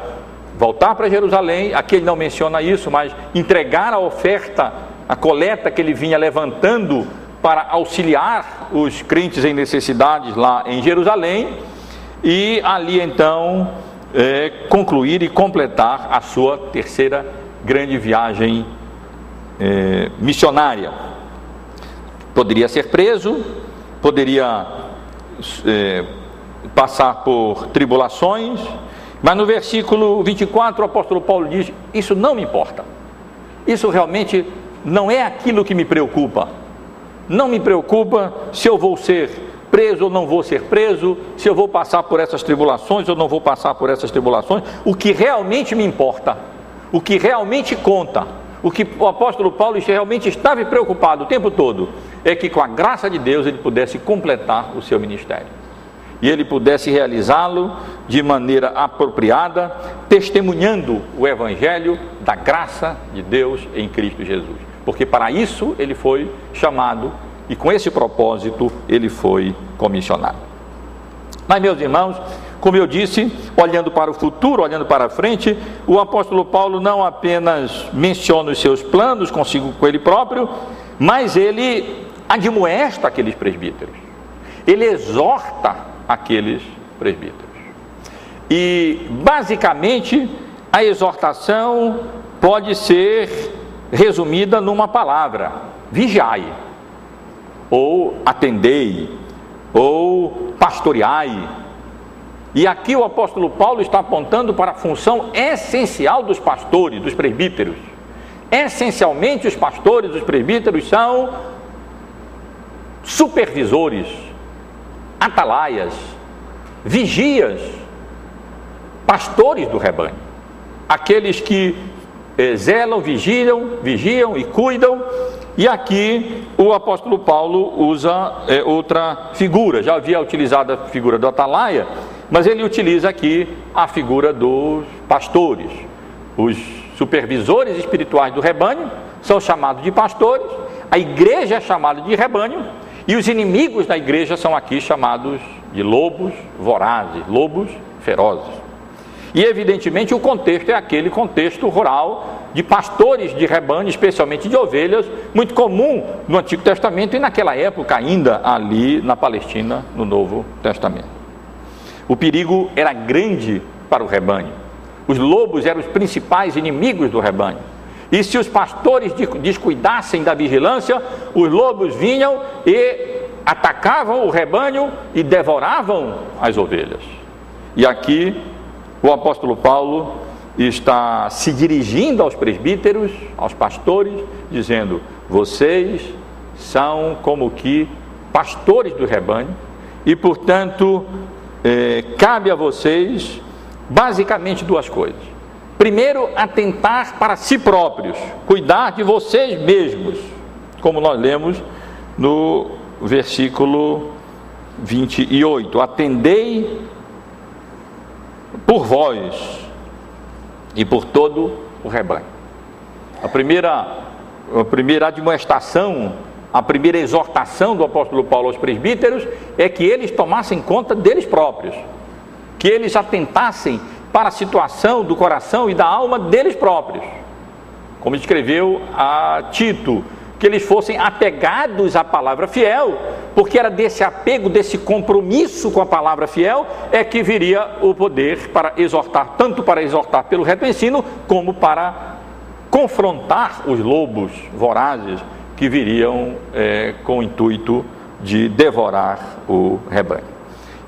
voltar para Jerusalém. Aqui ele não menciona isso, mas entregar a oferta, a coleta que ele vinha levantando para auxiliar os crentes em necessidades lá em Jerusalém e ali então é, concluir e completar a sua terceira grande viagem é, missionária. Poderia ser preso, poderia é, passar por tribulações, mas no versículo 24 o apóstolo Paulo diz: Isso não me importa, isso realmente não é aquilo que me preocupa. Não me preocupa se eu vou ser preso ou não vou ser preso, se eu vou passar por essas tribulações ou não vou passar por essas tribulações. O que realmente me importa, o que realmente conta, o que o apóstolo Paulo realmente estava preocupado o tempo todo, é que com a graça de Deus ele pudesse completar o seu ministério. E ele pudesse realizá-lo de maneira apropriada, testemunhando o evangelho da graça de Deus em Cristo Jesus. Porque para isso ele foi chamado e com esse propósito ele foi comissionado. Mas, meus irmãos, como eu disse, olhando para o futuro, olhando para a frente, o apóstolo Paulo não apenas menciona os seus planos consigo com ele próprio, mas ele admoesta aqueles presbíteros. Ele exorta aqueles presbíteros. E basicamente a exortação pode ser resumida numa palavra: vigiai ou atendei, ou pastoreai. E aqui o apóstolo Paulo está apontando para a função essencial dos pastores, dos presbíteros. Essencialmente, os pastores, os presbíteros são supervisores, atalaias, vigias, pastores do rebanho. Aqueles que zelam, vigiam, vigiam e cuidam e aqui o apóstolo Paulo usa é, outra figura. Já havia utilizado a figura do atalaia, mas ele utiliza aqui a figura dos pastores. Os supervisores espirituais do rebanho são chamados de pastores, a igreja é chamada de rebanho, e os inimigos da igreja são aqui chamados de lobos vorazes, lobos ferozes. E evidentemente o contexto é aquele contexto rural de pastores de rebanho, especialmente de ovelhas, muito comum no Antigo Testamento e naquela época ainda ali na Palestina, no Novo Testamento. O perigo era grande para o rebanho. Os lobos eram os principais inimigos do rebanho. E se os pastores descuidassem da vigilância, os lobos vinham e atacavam o rebanho e devoravam as ovelhas. E aqui o apóstolo Paulo está se dirigindo aos presbíteros, aos pastores, dizendo: vocês são como que pastores do rebanho e, portanto, é, cabe a vocês basicamente duas coisas. Primeiro, atentar para si próprios, cuidar de vocês mesmos, como nós lemos no versículo 28. Atendei por vós e por todo o rebanho. A primeira, a primeira admoestação, a primeira exortação do apóstolo Paulo aos presbíteros é que eles tomassem conta deles próprios, que eles atentassem para a situação do coração e da alma deles próprios. Como escreveu a Tito, que eles fossem apegados à palavra fiel, porque era desse apego, desse compromisso com a palavra fiel, é que viria o poder para exortar, tanto para exortar pelo reto ensino, como para confrontar os lobos vorazes que viriam é, com o intuito de devorar o rebanho.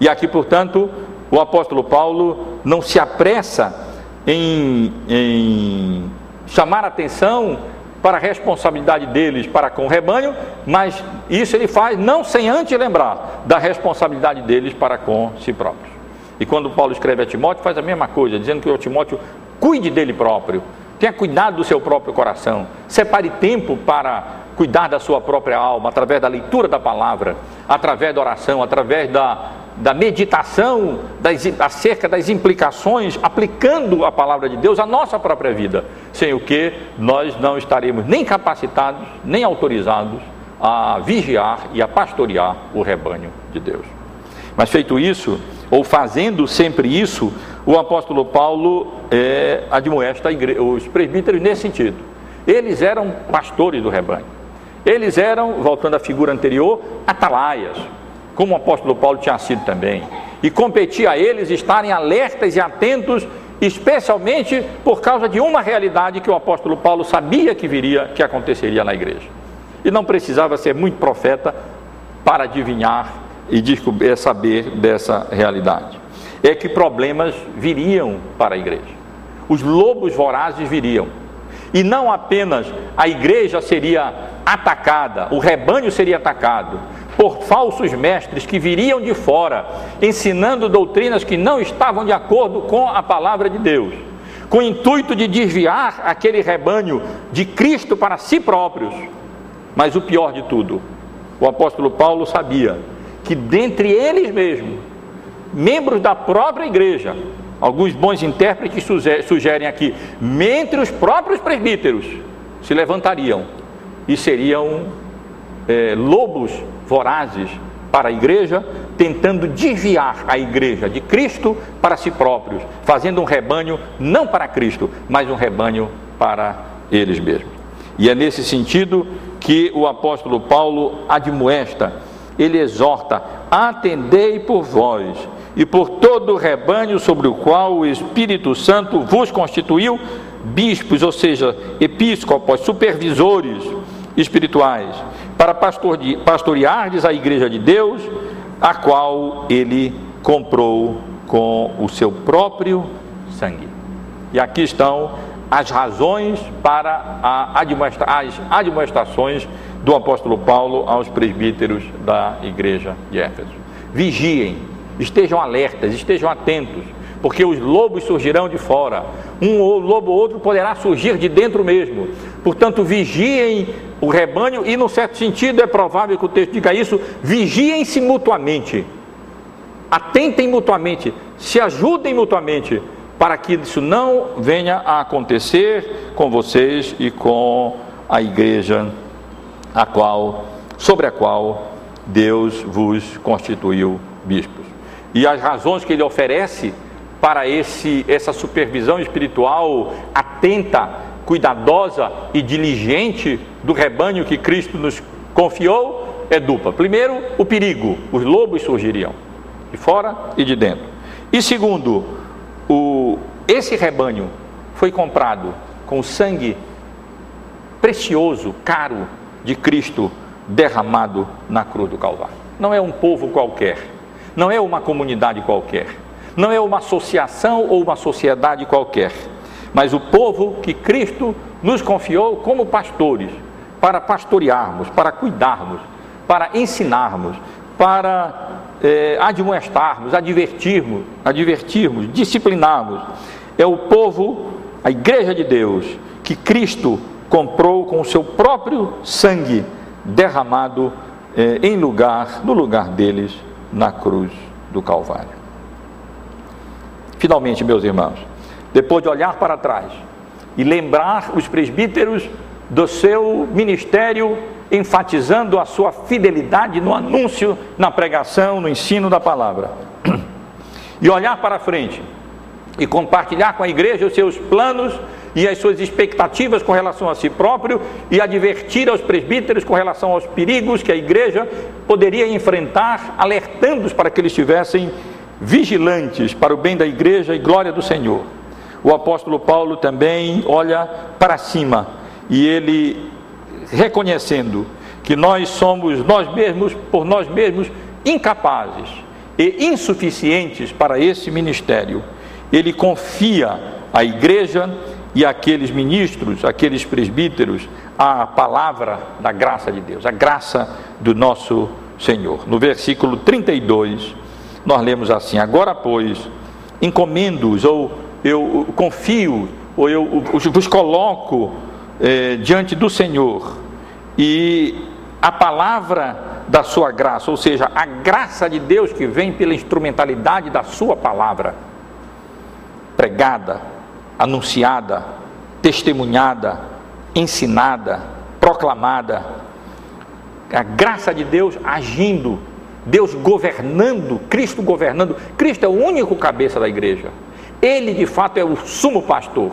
E aqui, portanto, o apóstolo Paulo não se apressa em, em chamar atenção para a responsabilidade deles para com o rebanho, mas isso ele faz não sem antes lembrar da responsabilidade deles para com si próprios. E quando Paulo escreve a Timóteo, faz a mesma coisa, dizendo que o Timóteo cuide dele próprio, tenha cuidado do seu próprio coração, separe tempo para cuidar da sua própria alma, através da leitura da palavra, através da oração, através da, da meditação das, acerca das implicações, aplicando a palavra de Deus à nossa própria vida, sem o que nós não estaremos nem capacitados, nem autorizados a vigiar e a pastorear o rebanho de Deus. Mas feito isso, ou fazendo sempre isso, o apóstolo Paulo é, admoesta os presbíteros nesse sentido. Eles eram pastores do rebanho. Eles eram, voltando à figura anterior, atalaias, como o apóstolo Paulo tinha sido também. E competia a eles estarem alertas e atentos, especialmente por causa de uma realidade que o apóstolo Paulo sabia que viria, que aconteceria na igreja. E não precisava ser muito profeta para adivinhar e descobrir, saber dessa realidade. É que problemas viriam para a igreja. Os lobos vorazes viriam. E não apenas a igreja seria atacada, o rebanho seria atacado por falsos mestres que viriam de fora, ensinando doutrinas que não estavam de acordo com a palavra de Deus, com o intuito de desviar aquele rebanho de Cristo para si próprios. Mas o pior de tudo, o apóstolo Paulo sabia que dentre eles mesmos, membros da própria igreja, alguns bons intérpretes sugerem aqui, entre os próprios presbíteros, se levantariam e seriam é, lobos vorazes para a igreja, tentando desviar a igreja de Cristo para si próprios, fazendo um rebanho não para Cristo, mas um rebanho para eles mesmos. E é nesse sentido que o apóstolo Paulo admoesta, ele exorta: atendei por vós e por todo o rebanho sobre o qual o Espírito Santo vos constituiu bispos, ou seja, episcopos, supervisores espirituais, para pastoreardes a igreja de Deus, a qual ele comprou com o seu próprio sangue. E aqui estão as razões para as admoestações do apóstolo Paulo aos presbíteros da igreja de Éfeso. Vigiem, estejam alertas, estejam atentos, porque os lobos surgirão de fora, um lobo ou outro poderá surgir de dentro mesmo. Portanto, vigiem o rebanho, e, no certo sentido, é provável que o texto diga isso: vigiem-se mutuamente, atentem mutuamente, se ajudem mutuamente, para que isso não venha a acontecer com vocês e com a igreja a qual, sobre a qual Deus vos constituiu bispos. E as razões que ele oferece para esse, essa supervisão espiritual atenta, cuidadosa e diligente do rebanho que Cristo nos confiou é dupla. Primeiro, o perigo, os lobos surgiriam, de fora e de dentro. E segundo, o, esse rebanho foi comprado com o sangue precioso, caro de Cristo derramado na cruz do Calvário. Não é um povo qualquer, não é uma comunidade qualquer, não é uma associação ou uma sociedade qualquer, mas o povo que Cristo nos confiou como pastores, para pastorearmos, para cuidarmos, para ensinarmos, para é, admoestarmos, advertirmos, advertirmos, disciplinarmos. É o povo, a igreja de Deus, que Cristo comprou com o seu próprio sangue derramado é, em lugar, no lugar deles, na cruz do Calvário. Finalmente, meus irmãos, depois de olhar para trás e lembrar os presbíteros do seu ministério, enfatizando a sua fidelidade no anúncio, na pregação, no ensino da palavra, e olhar para frente e compartilhar com a igreja os seus planos e as suas expectativas com relação a si próprio e advertir aos presbíteros com relação aos perigos que a igreja poderia enfrentar, alertando-os para que eles estivessem vigilantes para o bem da igreja e glória do Senhor. O apóstolo Paulo também olha para cima e ele reconhecendo que nós somos nós mesmos, por nós mesmos, incapazes e insuficientes para esse ministério. Ele confia à igreja e àqueles ministros, aqueles presbíteros, a palavra da graça de Deus, a graça do nosso Senhor. No versículo 32, nós lemos assim: Agora, pois, encomendo-os, ou eu confio, ou eu vos coloco eh, diante do Senhor, e a palavra da sua graça, ou seja, a graça de Deus que vem pela instrumentalidade da sua palavra, pregada, anunciada, testemunhada, ensinada, proclamada. A graça de Deus agindo, Deus governando, Cristo governando. Cristo é o único cabeça da igreja. Ele de fato é o sumo pastor.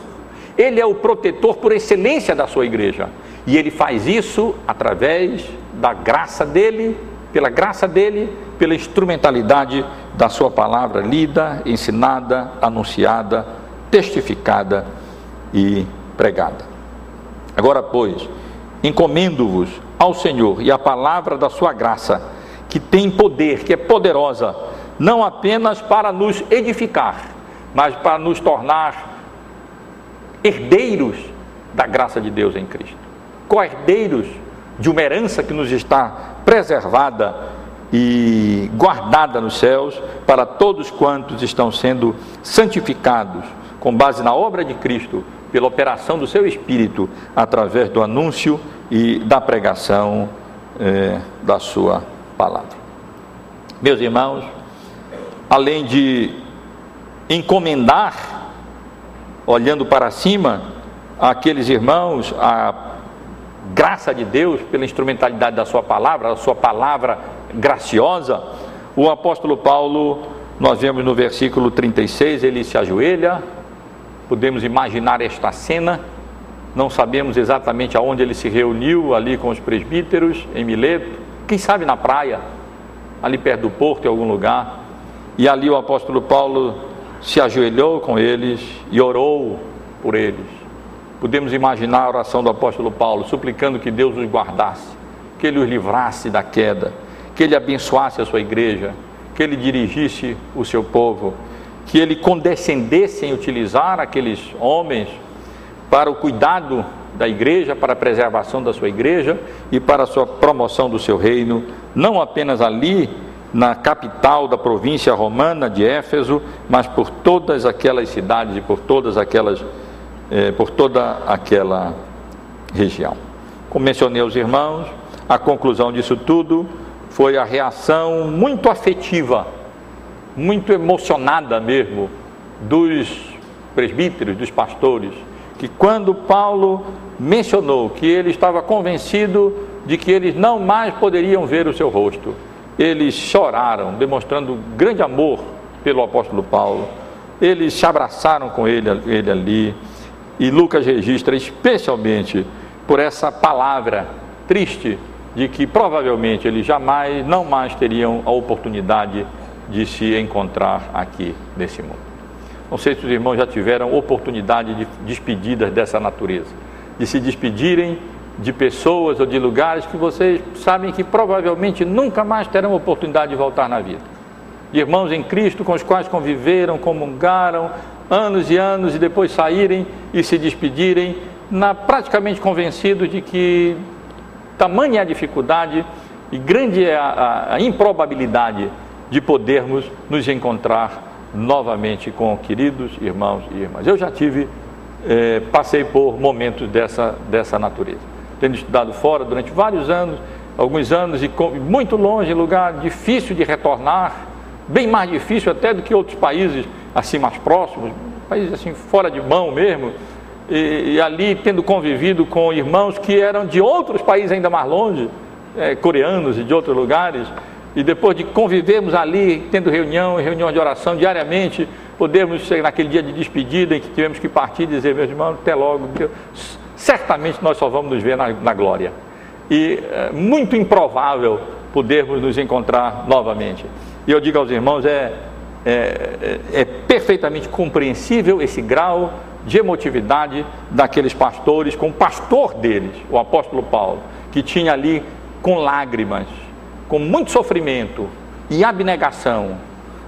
Ele é o protetor por excelência da sua igreja. E ele faz isso através da graça dele, pela graça dele, pela instrumentalidade da sua palavra lida, ensinada, anunciada, testificada e pregada. Agora, pois, encomendo-vos ao Senhor e à palavra da sua graça, que tem poder, que é poderosa, não apenas para nos edificar, mas para nos tornar herdeiros da graça de Deus em Cristo, co-herdeiros de uma herança que nos está preservada e guardada nos céus para todos quantos estão sendo santificados com base na obra de Cristo, pela operação do seu Espírito, através do anúncio e da pregação eh, da sua palavra. Meus irmãos, além de encomendar, olhando para cima, aqueles irmãos, a graça de Deus pela instrumentalidade da sua palavra, a sua palavra graciosa, o apóstolo Paulo, nós vemos no versículo 36, ele se ajoelha, podemos imaginar esta cena, não sabemos exatamente aonde ele se reuniu ali com os presbíteros, em Mileto, quem sabe na praia, ali perto do porto, em algum lugar, e ali o apóstolo Paulo se ajoelhou com eles e orou por eles. Podemos imaginar a oração do apóstolo Paulo, suplicando que Deus os guardasse, que ele os livrasse da queda, que ele abençoasse a sua igreja, que ele dirigisse o seu povo, que ele condescendesse em utilizar aqueles homens para o cuidado da igreja, para a preservação da sua igreja e para a sua promoção do seu reino, não apenas ali na capital da província romana de Éfeso, mas por todas aquelas cidades e por todas aquelas é, por toda aquela região. Como mencionei aos irmãos, a conclusão disso tudo foi a reação muito afetiva, muito emocionada mesmo, dos presbíteros, dos pastores, que quando Paulo mencionou que ele estava convencido de que eles não mais poderiam ver o seu rosto, eles choraram, demonstrando grande amor pelo apóstolo Paulo. Eles se abraçaram com ele, ele ali, e Lucas registra especialmente por essa palavra triste de que provavelmente eles jamais, não mais teriam a oportunidade de se encontrar aqui nesse mundo. Não sei se os irmãos já tiveram oportunidade de despedidas dessa natureza, de se despedirem de pessoas ou de lugares que vocês sabem que provavelmente nunca mais terão oportunidade de voltar na vida. Irmãos em Cristo com os quais conviveram, comungaram, anos e anos e depois saírem e se despedirem, na, praticamente convencidos de que tamanha é a dificuldade e grande é a, a, a improbabilidade de podermos nos encontrar novamente com queridos irmãos e irmãs. Eu já tive, eh, passei por momentos dessa, dessa natureza, tendo estudado fora durante vários anos, alguns anos e muito longe, lugar difícil de retornar, bem mais difícil até do que outros países assim mais próximos, países assim fora de mão mesmo, e, e, ali tendo convivido com irmãos que eram de outros países ainda mais longe, é, coreanos e de outros lugares, e depois de convivermos ali, tendo reunião reunião de oração diariamente, podermos chegar naquele dia de despedida em que tivemos que partir e dizer, meus irmãos, até logo, porque certamente nós só vamos nos ver na, na glória. E é muito improvável podermos nos encontrar novamente. E eu digo aos irmãos, é, é, é, é perfeitamente compreensível esse grau de emotividade daqueles pastores com o pastor deles, o apóstolo Paulo, que tinha ali com lágrimas, com muito sofrimento e abnegação,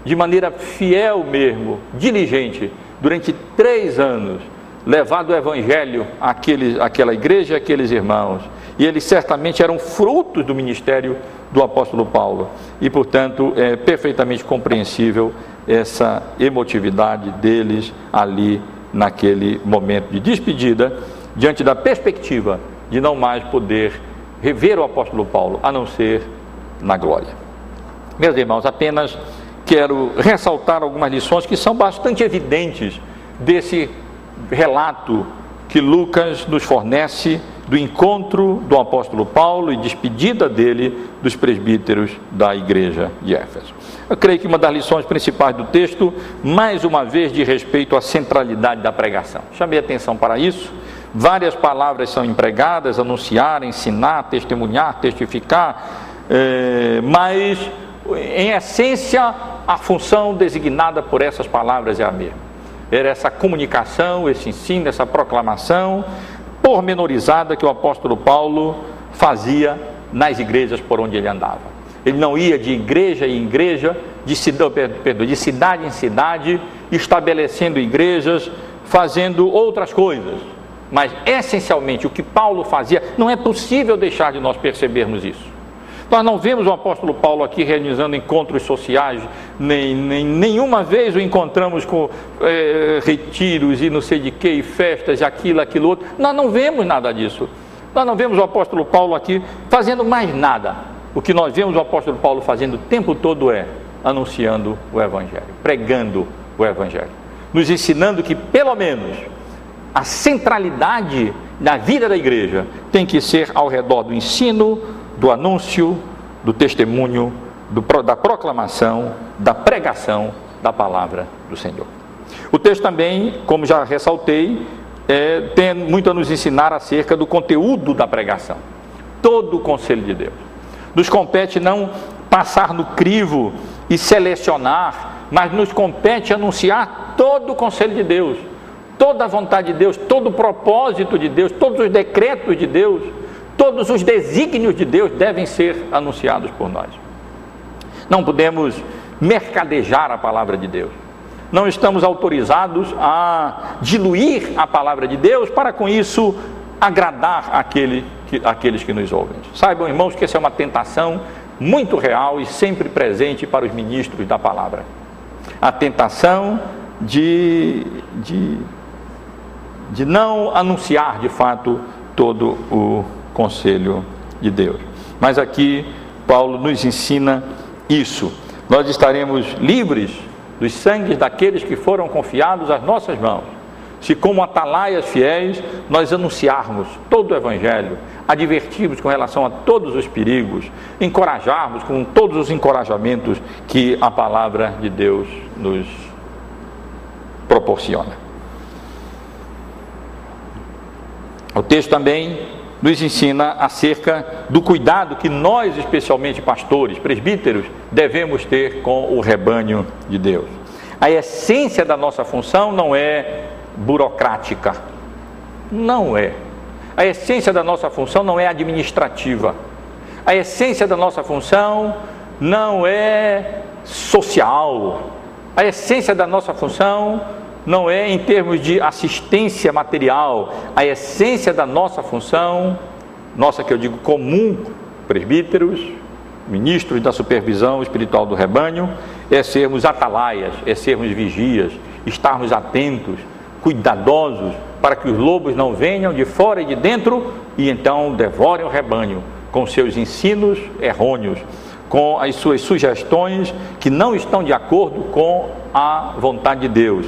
de maneira fiel mesmo, diligente, durante três anos, levado o evangelho àquele, àquela igreja àqueles irmãos. E eles certamente eram frutos do ministério do apóstolo Paulo. E, portanto, é perfeitamente compreensível essa emotividade deles ali naquele momento de despedida, diante da perspectiva de não mais poder rever o apóstolo Paulo, a não ser na glória. Meus irmãos, apenas quero ressaltar algumas lições que são bastante evidentes desse relato que Lucas nos fornece do encontro do apóstolo Paulo e despedida dele dos presbíteros da igreja de Éfeso. Eu creio que uma das lições principais do texto, mais uma vez, de respeito à centralidade da pregação. Chamei atenção para isso. Várias palavras são empregadas: anunciar, ensinar, testemunhar, testificar, é, mas, em essência, a função designada por essas palavras é a mesma era essa comunicação, esse ensino, essa proclamação pormenorizada que o apóstolo Paulo fazia nas igrejas por onde ele andava. Ele não ia de igreja em igreja, de perdão, de cidade em cidade, estabelecendo igrejas, fazendo outras coisas. Mas essencialmente o que Paulo fazia, não é possível deixar de nós percebermos isso. Nós não vemos o apóstolo Paulo aqui realizando encontros sociais, nem, nem nenhuma vez o encontramos com é, retiros e não sei de que, e festas, aquilo, aquilo outro. Nós não vemos nada disso. Nós não vemos o apóstolo Paulo aqui fazendo mais nada. O que nós vemos o apóstolo Paulo fazendo o tempo todo é anunciando o Evangelho, pregando o Evangelho, nos ensinando que, pelo menos, a centralidade da vida da igreja tem que ser ao redor do ensino, do anúncio, do testemunho, do, da proclamação, da pregação da palavra do Senhor. O texto também, como já ressaltei, é, tem muito a nos ensinar acerca do conteúdo da pregação. Todo o conselho de Deus. Nos compete não passar no crivo e selecionar, mas nos compete anunciar todo o conselho de Deus, toda a vontade de Deus, todo o propósito de Deus, todos os decretos de Deus Todos os desígnios de Deus devem ser anunciados por nós. Não podemos mercadejar a palavra de Deus. Não estamos autorizados a diluir a palavra de Deus para com isso agradar aquele, que, aqueles que nos ouvem. Saibam, irmãos, que essa é uma tentação muito real e sempre presente para os ministros da palavra. A tentação de, de, de não anunciar de fato todo o conselho de Deus. Mas aqui Paulo nos ensina isso. Nós estaremos livres dos sangues daqueles que foram confiados às nossas mãos. Se, como atalaias fiéis, nós anunciarmos todo o Evangelho, advertirmos com relação a todos os perigos, encorajarmos com todos os encorajamentos que a palavra de Deus nos proporciona. O texto também nos ensina acerca do cuidado que nós, especialmente pastores, presbíteros, devemos ter com o rebanho de Deus. A essência da nossa função não é burocrática, não é. A essência da nossa função não é administrativa. A essência da nossa função não é social. A essência da nossa função não é em termos de assistência material, a essência da nossa função, nossa que eu digo comum, presbíteros, ministros da supervisão espiritual do rebanho, é sermos atalaias, é sermos vigias, estarmos atentos, cuidadosos, para que os lobos não venham de fora e de dentro e então devorem o rebanho com seus ensinos errôneos, com as suas sugestões que não estão de acordo com a vontade de Deus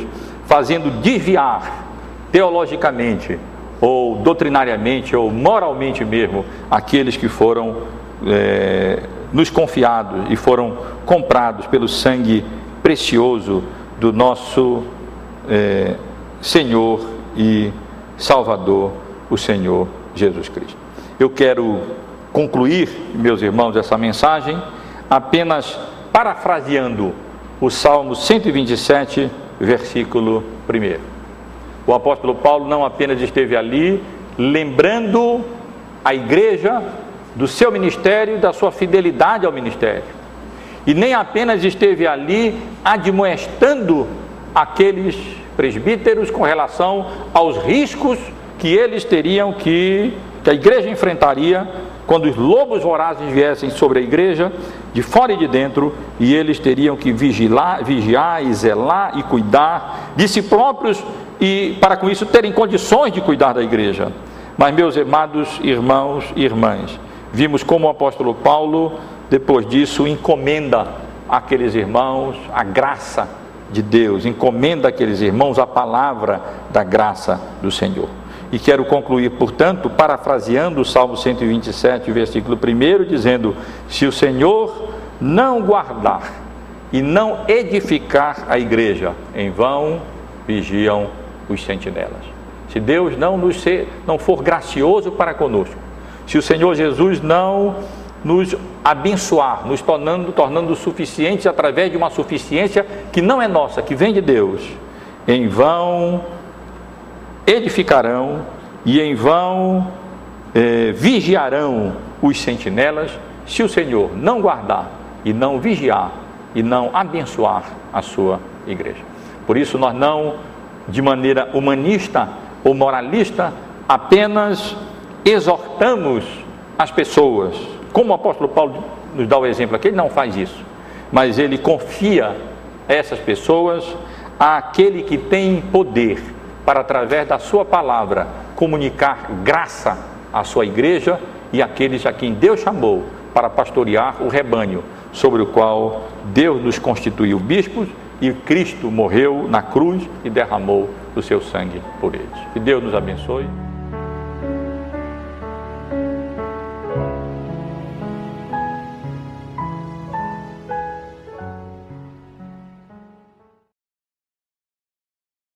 fazendo desviar teologicamente, ou doutrinariamente, ou moralmente mesmo, aqueles que foram é, nos confiados e foram comprados pelo sangue precioso do nosso é, Senhor e Salvador, o Senhor Jesus Cristo. Eu quero concluir, meus irmãos, essa mensagem apenas parafraseando o Salmo 127 versículo 1. O apóstolo Paulo não apenas esteve ali lembrando a igreja do seu ministério, da sua fidelidade ao ministério, e nem apenas esteve ali admoestando aqueles presbíteros com relação aos riscos que eles teriam que, que a igreja enfrentaria quando os lobos vorazes viessem sobre a igreja, de fora e de dentro, e eles teriam que vigiar, vigiar e zelar e cuidar de si próprios e para com isso terem condições de cuidar da igreja. Mas meus amados irmãos e irmãs, vimos como o apóstolo Paulo depois disso, encomenda àqueles irmãos a graça de Deus, encomenda àqueles irmãos a palavra da graça do Senhor. E quero concluir, portanto, parafraseando o Salmo 127, versículo 1, dizendo: Se o Senhor não guardar e não edificar a igreja, em vão vigiam os sentinelas. Se Deus não nos ser, não for gracioso para conosco, se o Senhor Jesus não nos abençoar, nos tornando, tornando suficientes através de uma suficiência que não é nossa, que vem de Deus, em vão edificarão e em vão eh, vigiarão os sentinelas, se o Senhor não guardar e não vigiar e não abençoar a sua igreja. Por isso, nós não, de maneira humanista ou moralista, apenas exortamos as pessoas, como o apóstolo Paulo nos dá o exemplo aqui, ele não faz isso, mas ele confia essas pessoas àquele que tem poder para, através da sua palavra, comunicar graça à sua igreja e àqueles a quem Deus chamou para pastorear o rebanho, sobre o qual Deus nos constituiu bispos e Cristo morreu na cruz e derramou o seu sangue por eles. Que Deus nos abençoe.